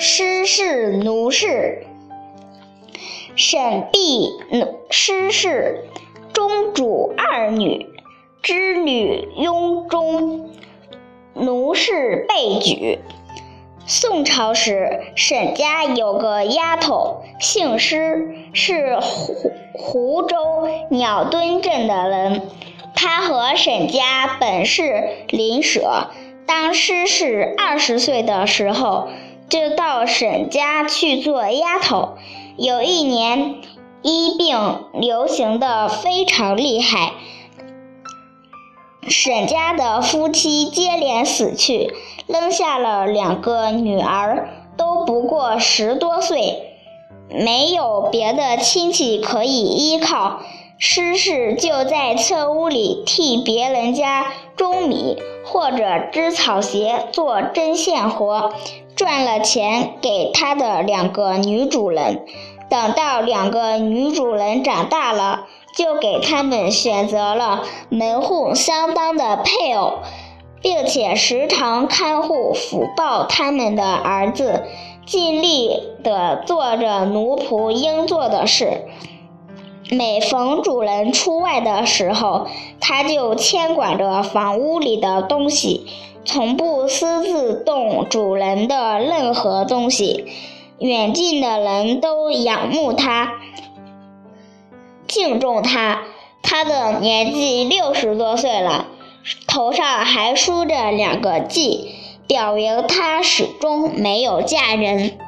施氏奴氏。沈婢施氏，中主二女，织女雍中，奴氏被举。宋朝时，沈家有个丫头，姓施，是湖湖州鸟墩镇的人。她和沈家本是邻舍。当施氏二十岁的时候，到沈家去做丫头。有一年，医病流行的非常厉害，沈家的夫妻接连死去，扔下了两个女儿，都不过十多岁，没有别的亲戚可以依靠。施氏就在侧屋里替别人家种米，或者织草鞋、做针线活，赚了钱给他的两个女主人。等到两个女主人长大了，就给他们选择了门户相当的配偶，并且时常看护抚抱他们的儿子，尽力地做着奴仆应做的事。每逢主人出外的时候，他就牵管着房屋里的东西，从不私自动主人的任何东西。远近的人都仰慕他，敬重他。他的年纪六十多岁了，头上还梳着两个髻，表明他始终没有嫁人。